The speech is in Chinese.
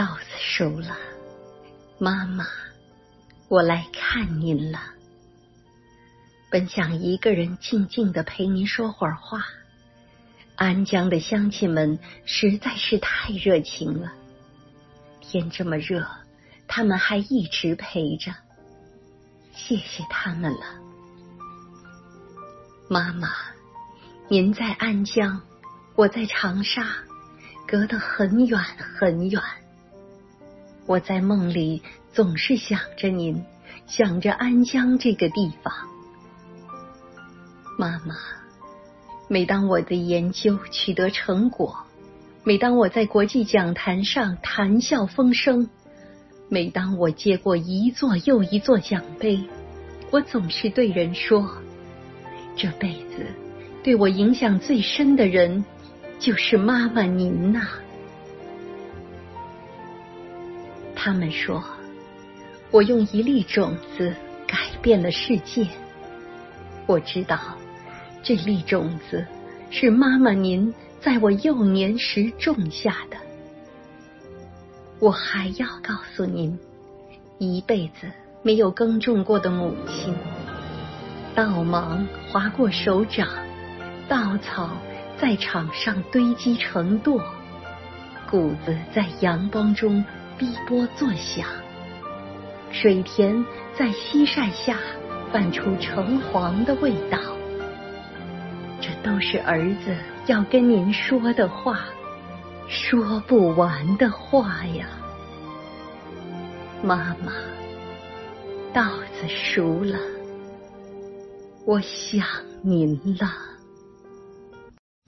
稻子熟了，妈妈，我来看您了。本想一个人静静的陪您说会儿话，安江的乡亲们实在是太热情了。天这么热，他们还一直陪着，谢谢他们了。妈妈，您在安江，我在长沙，隔得很远很远。我在梦里总是想着您，想着安江这个地方。妈妈，每当我的研究取得成果，每当我在国际讲坛上谈笑风生，每当我接过一座又一座奖杯，我总是对人说：这辈子对我影响最深的人，就是妈妈您呐。他们说，我用一粒种子改变了世界。我知道，这粒种子是妈妈您在我幼年时种下的。我还要告诉您，一辈子没有耕种过的母亲，稻芒划过手掌，稻草在场上堆积成垛，谷子在阳光中。碧波作响，水田在西晒下泛出橙黄的味道。这都是儿子要跟您说的话，说不完的话呀，妈妈。稻子熟了，我想您了。